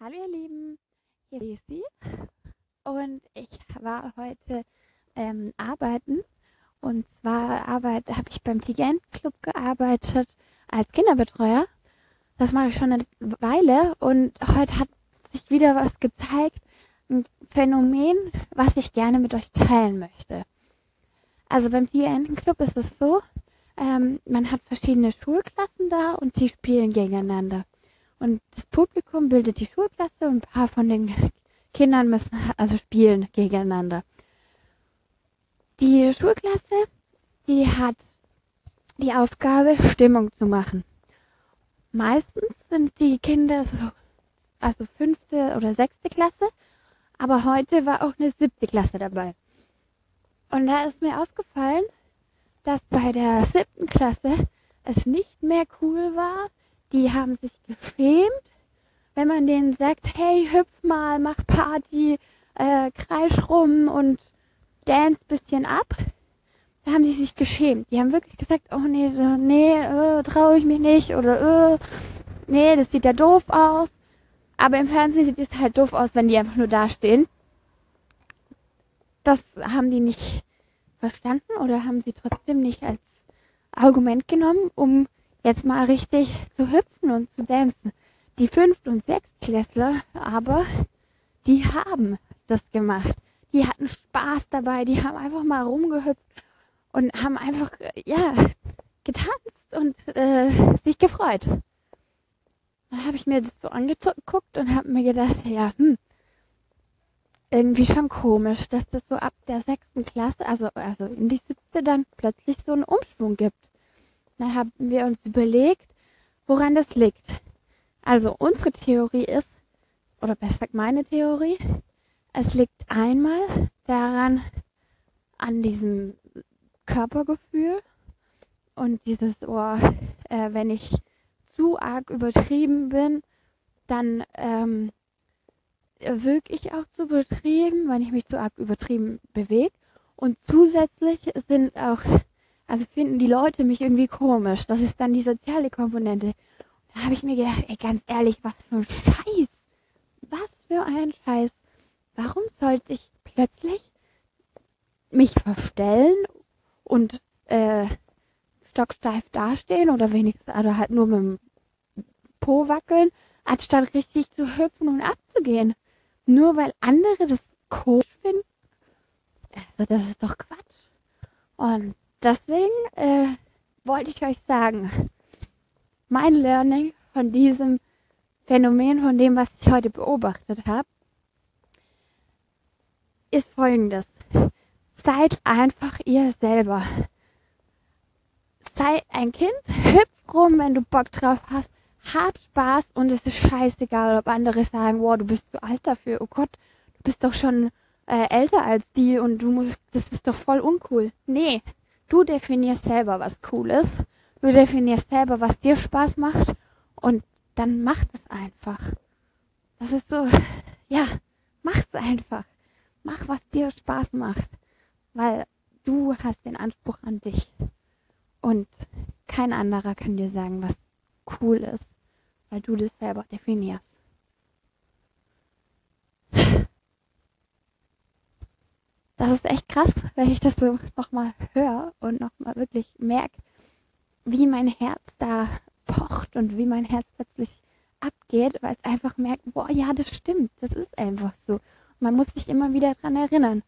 Hallo ihr Lieben, hier ist sie und ich war heute ähm, arbeiten und zwar habe ich beim Tigent Club gearbeitet als Kinderbetreuer. Das mache ich schon eine Weile und heute hat sich wieder was gezeigt, ein Phänomen, was ich gerne mit euch teilen möchte. Also beim Tigent Club ist es so, ähm, man hat verschiedene Schulklassen da und die spielen gegeneinander. Und das Publikum bildet die Schulklasse und ein paar von den Kindern müssen also spielen gegeneinander. Die Schulklasse, die hat die Aufgabe, Stimmung zu machen. Meistens sind die Kinder so, also fünfte oder sechste Klasse, aber heute war auch eine siebte Klasse dabei. Und da ist mir aufgefallen, dass bei der siebten Klasse es nicht mehr cool war, die haben sich geschämt, wenn man denen sagt, hey, hüpf mal, mach Party, äh, kreisch rum und dance bisschen ab. Da haben die sich geschämt. Die haben wirklich gesagt, oh nee, nee, äh, traue ich mich nicht oder äh, nee, das sieht ja doof aus. Aber im Fernsehen sieht es halt doof aus, wenn die einfach nur dastehen. Das haben die nicht verstanden oder haben sie trotzdem nicht als Argument genommen, um jetzt mal richtig zu hüpfen und zu tanzen. Die Fünft- und Sechstklässler aber, die haben das gemacht. Die hatten Spaß dabei, die haben einfach mal rumgehüpft und haben einfach, ja, getanzt und äh, sich gefreut. Dann habe ich mir das so angeguckt und habe mir gedacht, ja, hm, irgendwie schon komisch, dass das so ab der sechsten Klasse, also, also in die siebte dann plötzlich so einen Umschwung gibt. Dann haben wir uns überlegt, woran das liegt. Also unsere Theorie ist, oder besser gesagt meine Theorie, es liegt einmal daran, an diesem Körpergefühl und dieses, oh, äh, wenn ich zu arg übertrieben bin, dann ähm, wirke ich auch zu übertrieben, wenn ich mich zu arg übertrieben bewege. Und zusätzlich sind auch also finden die Leute mich irgendwie komisch. Das ist dann die soziale Komponente. Da habe ich mir gedacht, ey, ganz ehrlich, was für ein Scheiß. Was für ein Scheiß. Warum sollte ich plötzlich mich verstellen und äh, stocksteif dastehen oder wenigstens oder halt nur mit dem Po wackeln, anstatt richtig zu hüpfen und abzugehen. Nur weil andere das komisch finden. Also das ist doch Quatsch. Und deswegen äh, wollte ich euch sagen, mein Learning von diesem Phänomen, von dem, was ich heute beobachtet habe, ist folgendes. Seid einfach ihr selber. Sei ein Kind, hüpf rum, wenn du Bock drauf hast, hab Spaß und es ist scheißegal, ob andere sagen, wow, du bist zu alt dafür, oh Gott, du bist doch schon äh, älter als die und du musst, das ist doch voll uncool. Nee, Du definierst selber, was cool ist. Du definierst selber, was dir Spaß macht. Und dann mach es einfach. Das ist so, ja, mach's einfach. Mach, was dir Spaß macht. Weil du hast den Anspruch an dich. Und kein anderer kann dir sagen, was cool ist. Weil du das selber definierst. Das ist echt krass, wenn ich das so nochmal höre und nochmal wirklich merke, wie mein Herz da pocht und wie mein Herz plötzlich abgeht, weil es einfach merkt, boah, ja, das stimmt, das ist einfach so. man muss sich immer wieder dran erinnern.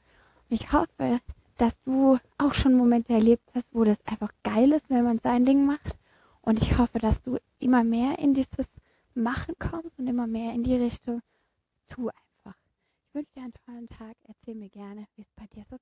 ich hoffe, dass du auch schon Momente erlebt hast, wo das einfach geil ist, wenn man sein Ding macht. Und ich hoffe, dass du immer mehr in dieses Machen kommst und immer mehr in die Richtung tu einfach. Ich wünsche dir einen tollen Tag. Mir gerne, wie es bei dir so.